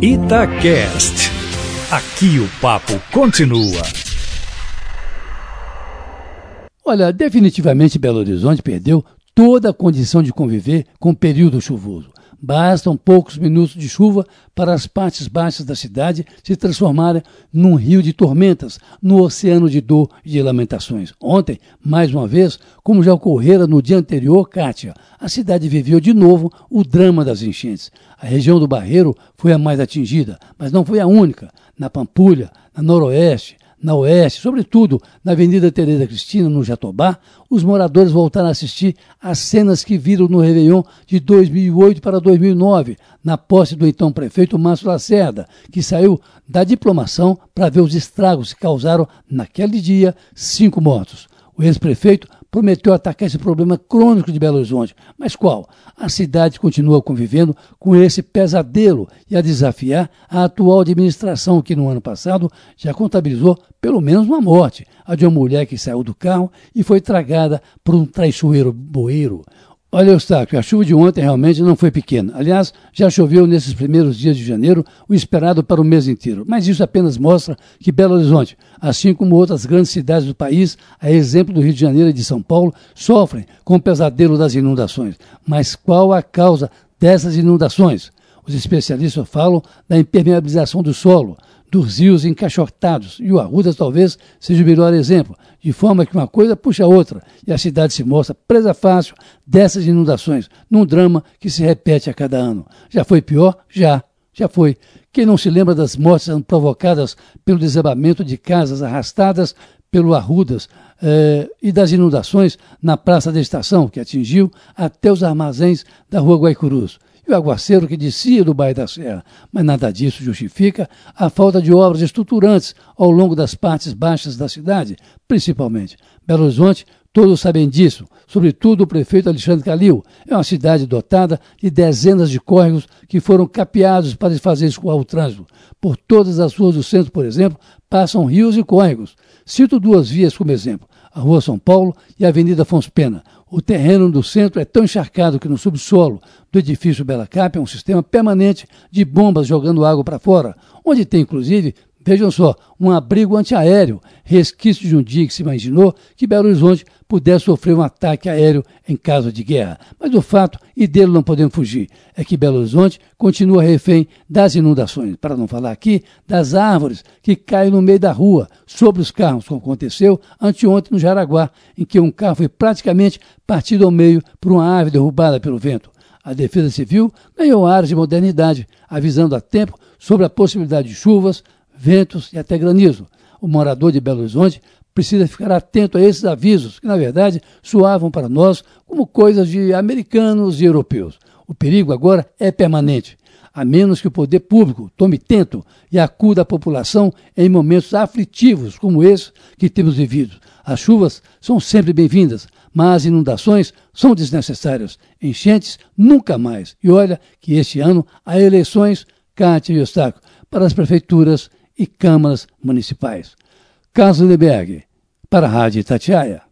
Itacast. Aqui o papo continua. Olha, definitivamente Belo Horizonte perdeu toda a condição de conviver com o período chuvoso. Bastam poucos minutos de chuva para as partes baixas da cidade se transformarem num rio de tormentas, no oceano de dor e de lamentações. Ontem, mais uma vez, como já ocorrera no dia anterior, Kátia, a cidade viveu de novo o drama das enchentes. A região do Barreiro foi a mais atingida, mas não foi a única. Na Pampulha, na Noroeste, na Oeste, sobretudo na Avenida Tereza Cristina, no Jatobá, os moradores voltaram a assistir às cenas que viram no Réveillon de 2008 para 2009, na posse do então prefeito Márcio Lacerda, que saiu da diplomação para ver os estragos que causaram, naquele dia, cinco mortos. O ex-prefeito prometeu atacar esse problema crônico de Belo Horizonte. Mas qual? A cidade continua convivendo com esse pesadelo e a desafiar a atual administração, que no ano passado já contabilizou pelo menos uma morte, a de uma mulher que saiu do carro e foi tragada por um traiçoeiro boeiro. Olha, Eustáquio, a chuva de ontem realmente não foi pequena. Aliás, já choveu nesses primeiros dias de janeiro o esperado para o mês inteiro. Mas isso apenas mostra que Belo Horizonte, assim como outras grandes cidades do país, a exemplo do Rio de Janeiro e de São Paulo, sofrem com o pesadelo das inundações. Mas qual a causa dessas inundações? Os especialistas falam da impermeabilização do solo, dos rios encaixotados, e o Arruda talvez seja o melhor exemplo, de forma que uma coisa puxa a outra e a cidade se mostra presa fácil dessas inundações, num drama que se repete a cada ano. Já foi pior? Já, já foi. Quem não se lembra das mortes provocadas pelo desabamento de casas arrastadas pelo Arrudas eh, e das inundações na Praça da Estação, que atingiu até os armazéns da Rua Guaicurus e o aguaceiro que descia do Bairro da Serra. Mas nada disso justifica a falta de obras estruturantes ao longo das partes baixas da cidade, principalmente. Belo Horizonte, todos sabem disso, sobretudo o prefeito Alexandre Calil. É uma cidade dotada de dezenas de córregos que foram capeados para fazer escoar o trânsito. Por todas as ruas do centro, por exemplo, passam rios e córregos. Cito duas vias como exemplo a Rua São Paulo e a Avenida Afonso Pena. O terreno do centro é tão encharcado que no subsolo do edifício Bela Cap é um sistema permanente de bombas jogando água para fora, onde tem inclusive Vejam só, um abrigo antiaéreo, resquício de um dia que se imaginou que Belo Horizonte pudesse sofrer um ataque aéreo em caso de guerra. Mas o fato, e dele não podemos fugir, é que Belo Horizonte continua refém das inundações, para não falar aqui das árvores que caem no meio da rua, sobre os carros, como aconteceu anteontem no Jaraguá, em que um carro foi praticamente partido ao meio por uma árvore derrubada pelo vento. A Defesa Civil ganhou áreas de modernidade, avisando a tempo sobre a possibilidade de chuvas, ventos e até granizo. O morador de Belo Horizonte precisa ficar atento a esses avisos, que na verdade soavam para nós como coisas de americanos e europeus. O perigo agora é permanente, a menos que o poder público tome tento e acuda a população em momentos aflitivos como esse que temos vivido. As chuvas são sempre bem-vindas, mas inundações são desnecessárias. Enchentes, nunca mais. E olha que este ano há eleições, Cátia e Eustáquio, para as prefeituras e câmaras municipais. Carlos Leberg, para a Rádio Itatiaia.